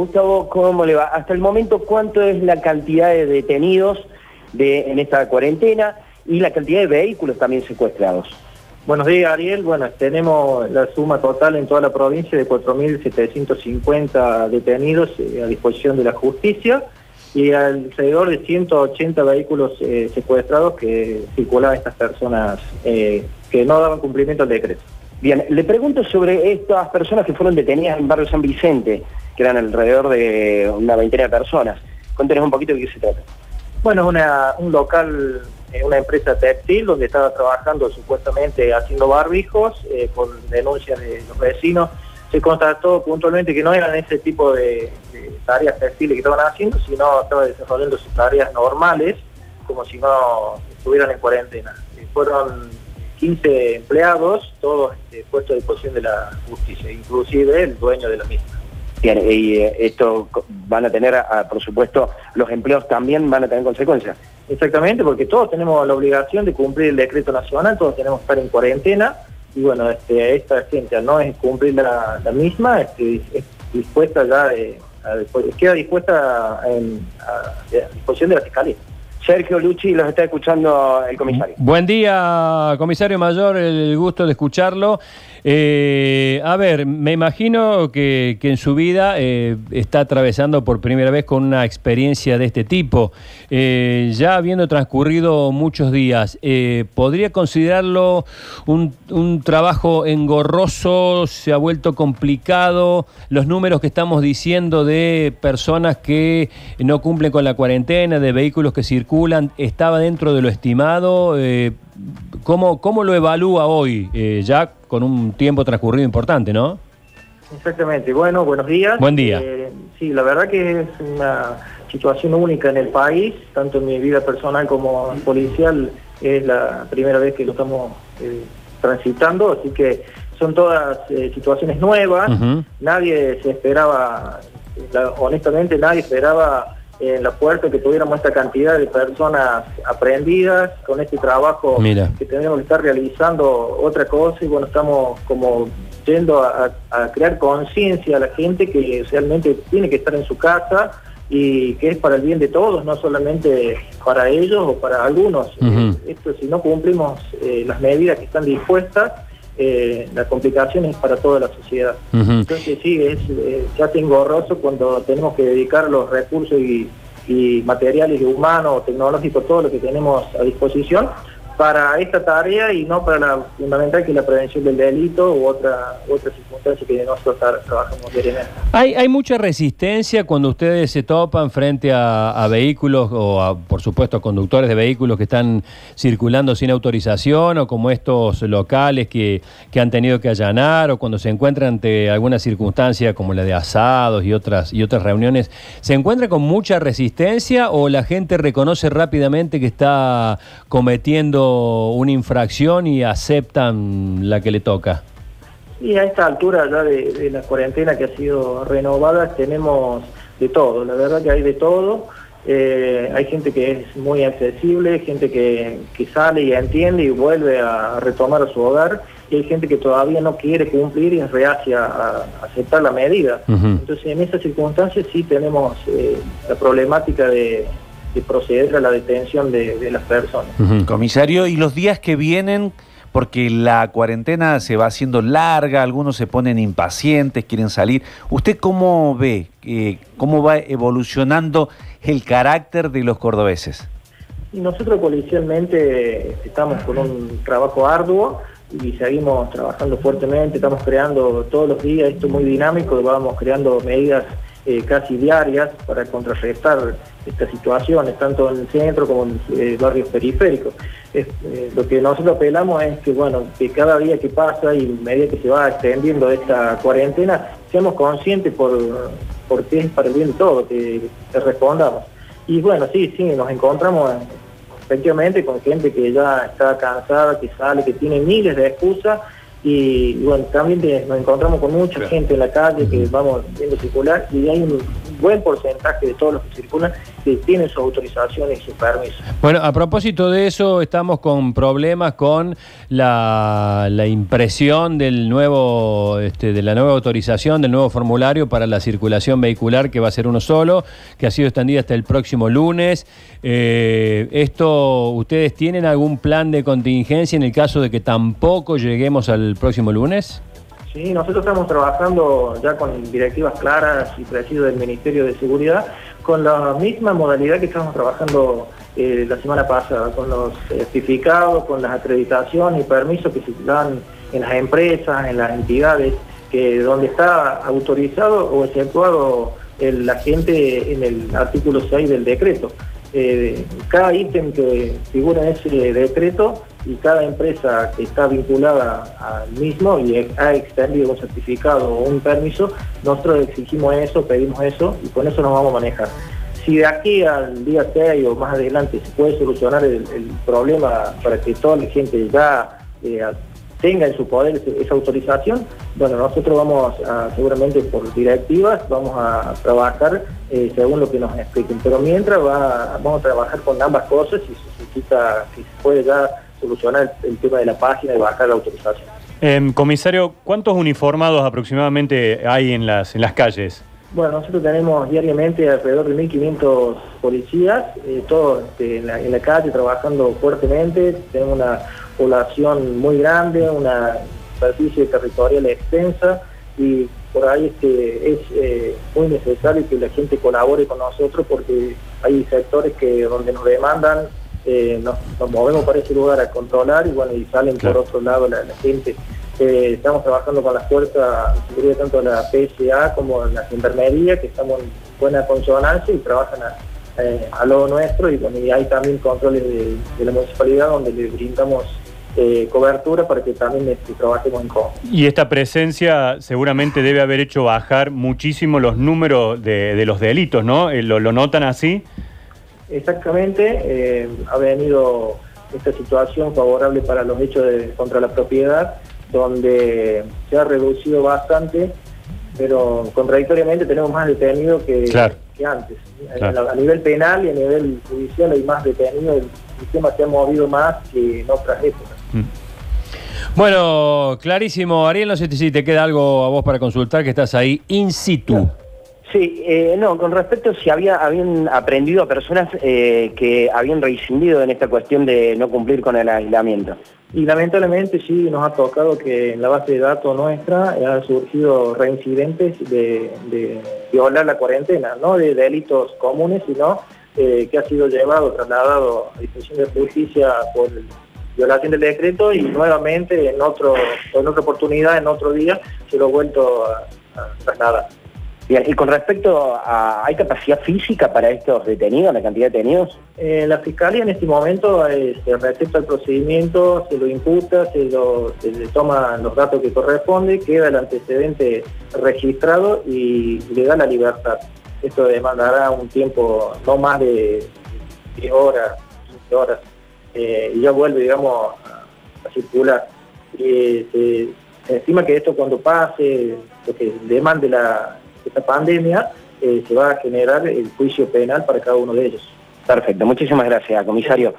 Gustavo, ¿cómo le va? Hasta el momento, ¿cuánto es la cantidad de detenidos de, en esta cuarentena y la cantidad de vehículos también secuestrados? Buenos días, Ariel. Bueno, tenemos la suma total en toda la provincia de 4.750 detenidos eh, a disposición de la justicia y alrededor de 180 vehículos eh, secuestrados que circulaban estas personas eh, que no daban cumplimiento al decreto. Bien, le pregunto sobre estas personas que fueron detenidas en Barrio San Vicente, que eran alrededor de una veintena de personas. Cuéntenos un poquito de qué se trata. Bueno, es un local, eh, una empresa textil donde estaba trabajando supuestamente haciendo barbijos eh, por denuncias de los vecinos. Se constató puntualmente que no eran ese tipo de, tareas textiles que estaban haciendo, sino estaban desarrollando sus tareas normales, como si no estuvieran en cuarentena. Eh, fueron 15 empleados, todos este, puestos a disposición de la justicia, inclusive el dueño de la misma. Y eh, esto van a tener, ah, por supuesto, los empleos también van a tener consecuencias. Exactamente, porque todos tenemos la obligación de cumplir el decreto nacional, todos tenemos que estar en cuarentena, y bueno, este, esta gente no es cumplir la, misma, este, es dispuesta ya, queda dispuesta a disposición de la Fiscalía. Sergio Lucci, los está escuchando el comisario. Buen día, comisario mayor, el gusto de escucharlo. Eh, a ver, me imagino que, en su vida eh, está atravesando por primera vez con una experiencia de este tipo. Eh, ya habiendo transcurrido muchos días, ¿podría considerarlo un, un, trabajo engorroso? ¿Se ha vuelto complicado? Los números que estamos diciendo de personas que no cumplen con la cuarentena, de vehículos que circulan, ¿estaba dentro de lo estimado? ¿Cómo, ¿Cómo lo evalúa hoy, eh, ya con un tiempo transcurrido importante, no? Exactamente. Bueno, buenos días. Buen día. Eh, sí, la verdad que es una situación única en el país, tanto en mi vida personal como policial, es la primera vez que lo estamos eh, transitando, así que son todas situaciones nuevas, nadie se esperaba, honestamente nadie esperaba en la puerta que tuviéramos esta cantidad de personas aprendidas con este trabajo que tenemos que estar realizando otra cosa y bueno, estamos como yendo a, crear conciencia a la gente que realmente tiene que estar en su casa y que es para el bien de todos, no solamente para ellos o para algunos. Esto si no cumplimos eh, las medidas que están dispuestas, eh, la complicación es para toda la sociedad. Entonces sí, es, eh, ya tengo engorroso cuando tenemos que dedicar los recursos y, y materiales humanos, tecnológicos, todo lo que tenemos a disposición para esta tarea y no para la fundamental que es la prevención del delito u otra, otra circunstancia que nosotros trabajamos diariamente. ¿Hay, ¿Hay mucha resistencia cuando ustedes se topan frente a, vehículos o a, por supuesto a conductores de vehículos que están circulando sin autorización o como estos locales que, que han tenido que allanar o cuando se encuentran ante alguna circunstancia como la de asados y otras, y otras reuniones, ¿se encuentra con mucha resistencia o la gente reconoce rápidamente que está cometiendo una infracción y aceptan la que le toca? Y a esta altura ya de, la cuarentena que ha sido renovada tenemos de todo, la verdad que hay de todo. Eh, hay gente que es muy accesible, gente que, sale y entiende y vuelve a retomar a su hogar, y hay gente que todavía no quiere cumplir y es reacia a, aceptar la medida. Entonces, en esas circunstancias sí tenemos eh, la problemática de, de proceder a la detención de, las personas. Comisario, ¿y los días que vienen? Porque la cuarentena se va haciendo larga, algunos se ponen impacientes, quieren salir. ¿Usted cómo ve, eh, cómo va evolucionando el carácter de los cordobeses? Y nosotros policialmente estamos con un trabajo arduo y seguimos trabajando fuertemente, estamos creando todos los días, esto muy dinámico, vamos creando medidas eh, casi diarias para contrarrestar estas situaciones, tanto en el centro como en eh, barrios periféricos. Eh, lo que nosotros apelamos es que, bueno, que cada día que pasa y medida que se va extendiendo esta cuarentena, seamos conscientes por, qué es para el bien de todos, que, respondamos. Y bueno, sí, sí, nos encontramos efectivamente con gente que ya está cansada, que sale, que tiene miles de excusas y bueno, también nos encontramos con mucha gente en la calle que vamos viendo circular y hay un buen porcentaje de todos los que circulan que tienen su autorización y su permiso. Bueno, a propósito de eso, estamos con problemas con la, la impresión del nuevo, este, de la nueva autorización, del nuevo formulario para la circulación vehicular, que va a ser uno solo, que ha sido extendida hasta el próximo lunes. Eh, ¿Esto, ustedes tienen algún plan de contingencia en el caso de que tampoco lleguemos al próximo lunes? Sí, nosotros estamos trabajando ya con directivas claras y precisas del Ministerio de Seguridad, con la misma modalidad que estamos trabajando eh, la semana pasada, con los certificados, con las acreditaciones y permisos que se dan en las empresas, en las entidades, que donde está autorizado o exceptuado el agente en el artículo 6 del decreto. Eh, cada ítem que figura en ese decreto y cada empresa que está vinculada al mismo y ha extendido un certificado o un permiso, nosotros exigimos eso, pedimos eso y con eso nos vamos a manejar. Si de aquí al día 6 o más adelante se puede solucionar el, problema para que toda la gente ya eh, tenga en su poder esa autorización, bueno, nosotros vamos a, seguramente por directivas, vamos a trabajar eh, según lo que nos expliquen, pero mientras vamos a trabajar con ambas cosas y se necesita, si se puede ya solucionar el, tema de la página y bajar la autorización. Em, comisario, ¿cuántos uniformados aproximadamente hay en las, en las calles? Bueno, nosotros tenemos diariamente alrededor de 1.500 policías, eh, todos este, en, la, calle trabajando fuertemente, tenemos una población muy grande, una superficie territorial extensa y por ahí este, es eh, muy necesario que la gente colabore con nosotros porque hay sectores que donde nos demandan eh, nos, movemos para ese lugar a controlar y bueno, y salen por otro lado la, gente. Eh, estamos trabajando con las fuerzas de seguridad tanto la PSA como la enfermería, que estamos en buena consonancia y trabajan a, eh, lo nuestro y, bueno, y hay también controles de, la municipalidad donde le brindamos cobertura para que también este, trabajemos en conjunto. Y esta presencia seguramente debe haber hecho bajar muchísimo los números de, los delitos, ¿no? ¿Lo, ¿Lo, notan así? Exactamente, eh, ha venido esta situación favorable para los hechos de, contra la propiedad, donde se ha reducido bastante, pero contradictoriamente tenemos más detenidos que, que antes. A, nivel penal y a nivel judicial hay más detenidos, el sistema se ha movido más que en otras épocas. Mm. Bueno, clarísimo. Ariel, no sé si te queda algo a vos para consultar, que estás ahí in situ. Sí, eh, no, con respecto si había, habían aprendido a personas eh, que habían rescindido en esta cuestión de no cumplir con el aislamiento. Y lamentablemente sí nos ha tocado que en la base de datos nuestra han surgido reincidentes de, violar la cuarentena, no de delitos comunes, sino eh, que ha sido llevado, trasladado a disposición de justicia por violación del decreto y nuevamente en otro en otra oportunidad, en otro día, se lo ha vuelto a trasladar y con respecto a, ¿hay capacidad física para estos detenidos, la cantidad de detenidos? Eh, la Fiscalía en este momento eh, se respecta al procedimiento, se lo imputa, se, le toma los datos que corresponde, queda el antecedente registrado y le da la libertad. Esto demandará un tiempo no más de 10 horas, 15 horas, eh, y ya vuelve, digamos, a, circular. se estima que esto cuando pase, lo que demande la esta pandemia, eh, se va a generar el juicio penal para cada uno de ellos. Perfecto, muchísimas gracias, comisario.